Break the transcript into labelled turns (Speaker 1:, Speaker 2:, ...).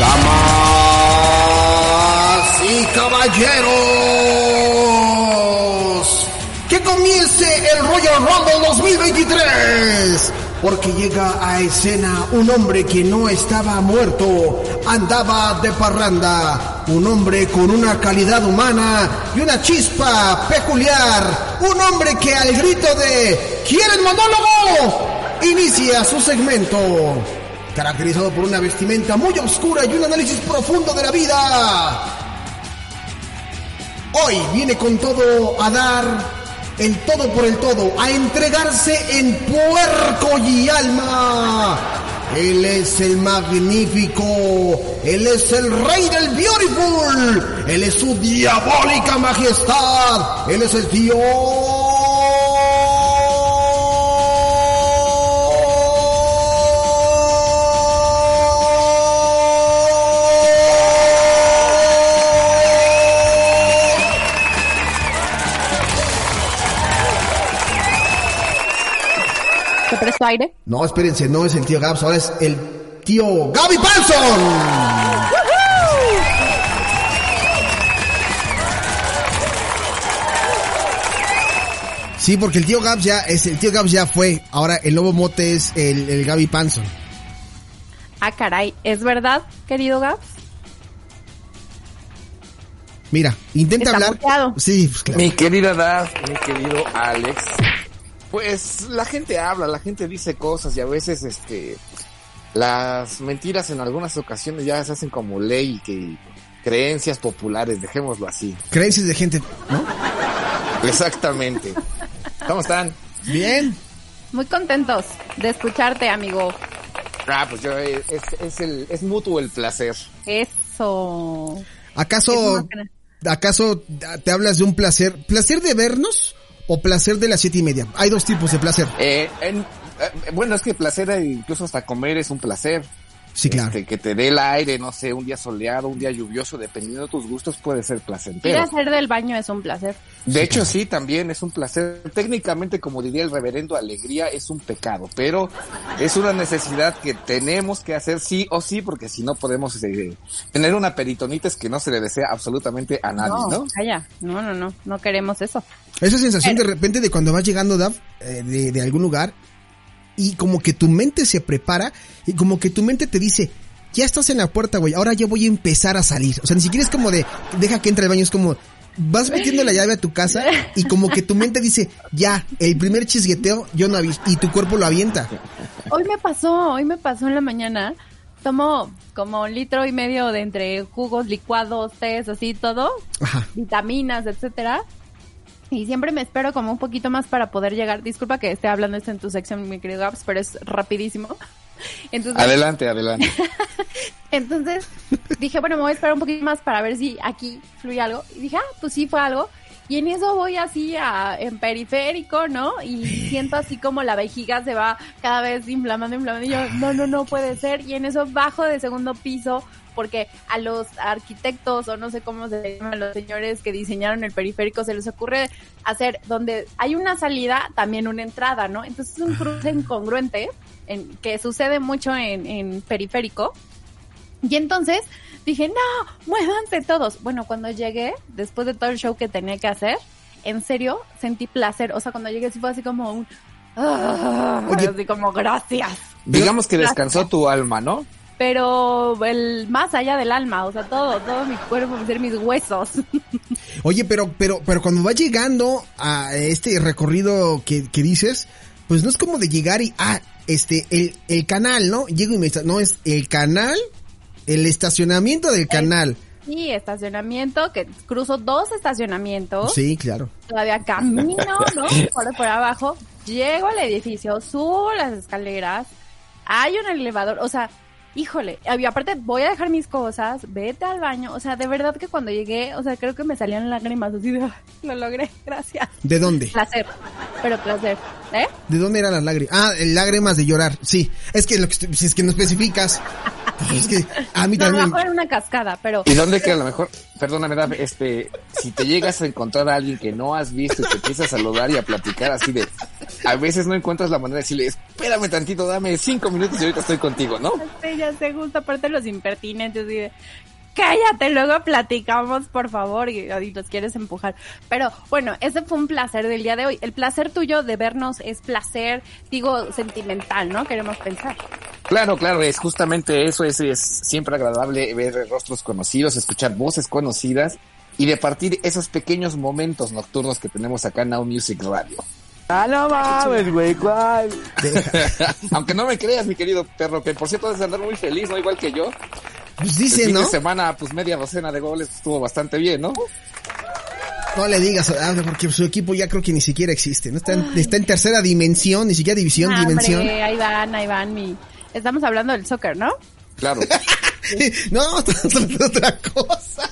Speaker 1: Damas y caballeros, que comience el Royal Rumble 2023. Porque llega a escena un hombre que no estaba muerto, andaba de parranda. Un hombre con una calidad humana y una chispa peculiar. Un hombre que al grito de ¿Quieren monólogo? Inicia su segmento caracterizado por una vestimenta muy oscura y un análisis profundo de la vida. Hoy viene con todo a dar el todo por el todo, a entregarse en puerco y alma. Él es el magnífico, él es el rey del beautiful, él es su diabólica majestad, él es el tío
Speaker 2: ¿Te presto aire?
Speaker 1: No, espérense, no es el tío Gabs, ahora es el tío Gaby Palson. Sí, porque el tío Gabs ya es el tío Gabs ya fue. Ahora el nuevo mote es el, el Gaby Panson.
Speaker 2: Ah, caray, ¿es verdad, querido Gabs?
Speaker 1: Mira, intenta
Speaker 2: Está
Speaker 1: hablar.
Speaker 2: muteado.
Speaker 1: Sí, pues claro.
Speaker 3: Mi querida Daf, mi querido Alex, pues la gente habla, la gente dice cosas y a veces este las mentiras en algunas ocasiones ya se hacen como ley y que creencias populares, dejémoslo así.
Speaker 1: Creencias de gente, ¿no?
Speaker 3: Exactamente. ¿Cómo están?
Speaker 1: Bien.
Speaker 2: Muy contentos de escucharte, amigo.
Speaker 3: Ah, pues yo eh, es, es el es mutuo el placer.
Speaker 2: Eso.
Speaker 1: ¿Acaso,
Speaker 2: Es
Speaker 1: acaso te hablas de un placer? ¿Placer de vernos o placer de las siete y media? Hay dos tipos de placer.
Speaker 3: Eh, en- eh, bueno, es que placer eh, incluso hasta comer es un placer.
Speaker 1: Sí, claro.
Speaker 3: Este, que te dé el aire, no sé, un día soleado, un día lluvioso, dependiendo de tus gustos puede ser
Speaker 2: Ir
Speaker 3: placentero.
Speaker 2: a hacer del baño es un placer.
Speaker 3: De hecho, sí, también es un placer. Técnicamente, como diría el reverendo, alegría es un pecado, pero es una necesidad que tenemos que hacer sí o sí, porque si no podemos eh, tener una peritonitis que no se le desea absolutamente a nadie, ¿no?
Speaker 2: Calla. No, no, no. No queremos eso.
Speaker 1: Esa sensación de repente de cuando vas llegando, eh, de, de algún lugar y como que tu mente se prepara y como que tu mente te dice, ya estás en la puerta, güey, ahora ya voy a empezar a salir. O sea, ni siquiera es como de, deja que entre al baño, es como, vas metiendo la llave a tu casa y como que tu mente dice, ya, el primer chisgueteo yo no aviso y tu cuerpo lo avienta.
Speaker 2: Hoy me pasó, hoy me pasó en la mañana. Tomo como un litro y medio de entre jugos, licuados, tés, así todo,
Speaker 1: Ajá.
Speaker 2: vitaminas, etcétera. Y siempre me espero como un poquito más para poder llegar. Disculpa que esté hablando esto en tu sección, mi querido Gaps, pero es rapidísimo. Entonces,
Speaker 3: Adelante, adelante.
Speaker 2: entonces dije, bueno, me voy a esperar un poquito más para ver si aquí fluye algo. Y dije, ah, pues sí fue algo. Y en eso voy así a, en periférico, ¿no? Y siento así como la vejiga se va cada vez inflamando, inflamando. Y yo, no, no, no puede ser. Y en eso bajo de segundo piso porque a los arquitectos o no sé cómo se llaman los señores que diseñaron el periférico se les ocurre hacer donde hay una salida también una entrada, ¿no? Entonces es un cruce incongruente en, que sucede mucho en, en periférico. Y entonces dije, no, muévanse todos. Bueno, cuando llegué, después de todo el show que tenía que hacer, en serio, sentí placer. O sea, cuando llegué sí fue así como un...
Speaker 1: Oye.
Speaker 2: así como gracias.
Speaker 3: Digamos que descansó tu alma, ¿no?
Speaker 2: Pero el más allá del alma, o sea, todo, todo mi cuerpo, ser mis huesos.
Speaker 1: Oye, pero, pero, pero cuando vas llegando a este recorrido que, que dices, pues no es como de llegar y, ah, este, el, el canal, ¿no? Llego y me no, es el canal, el estacionamiento del canal.
Speaker 2: Y estacionamiento, que cruzo dos estacionamientos.
Speaker 1: Sí, claro.
Speaker 2: Todavía camino, ¿no? Por, por abajo. Llego al edificio, subo las escaleras. Hay un elevador, o sea, híjole. Y aparte, voy a dejar mis cosas, vete al baño. O sea, de verdad que cuando llegué, o sea, creo que me salían lágrimas así de, "Ay, lo logré, gracias.
Speaker 1: ¿De dónde?
Speaker 2: Placer. pero placer. ¿Eh?
Speaker 1: ¿De dónde eran las lágrimas? Ah, lágrimas de llorar. Sí, es que lo que si es que no especificas. Pues es que a mí
Speaker 2: No, a lo
Speaker 1: también.
Speaker 2: mejor era una cascada, pero
Speaker 3: ¿Y dónde que a lo mejor, perdóname, Daf, este, si te llegas a encontrar a alguien que no has visto y te empiezas a saludar y a platicar así de, a veces no encuentras la manera de decirle, espérame tantito, dame cinco minutos y ahorita estoy contigo, ¿no?
Speaker 2: Sí, ya sé, justo aparte los impertinentes y de, cállate, luego platicamos, por favor, y, y los quieres empujar. Pero bueno, ese fue un placer del día de hoy. El placer tuyo de vernos es placer, digo, sentimental, ¿no? Queremos pensar.
Speaker 3: Claro, claro, es justamente eso, es, es siempre agradable ver rostros conocidos, escuchar voces conocidas y de partir esos pequeños momentos nocturnos que tenemos acá en Now Music Radio.
Speaker 4: Ah, no mames, güey, ¿cuál?
Speaker 3: Aunque no me creas, mi querido perro, que por cierto debes andar muy feliz, ¿no? Igual que yo.
Speaker 1: Pues
Speaker 3: El
Speaker 1: dice,
Speaker 3: fin
Speaker 1: ¿no?
Speaker 3: de semana, pues media docena de goles estuvo bastante bien, ¿no?
Speaker 1: No le digas, ah, porque su equipo ya creo que ni siquiera existe, ¿no? Está en, está en tercera dimensión, ni siquiera división,
Speaker 2: Ah,
Speaker 1: dimensión.
Speaker 2: Ahí van, ahí van, mi... Estamos hablando del soccer, ¿no?
Speaker 3: Claro.
Speaker 1: no, estamos hablando de otra cosa.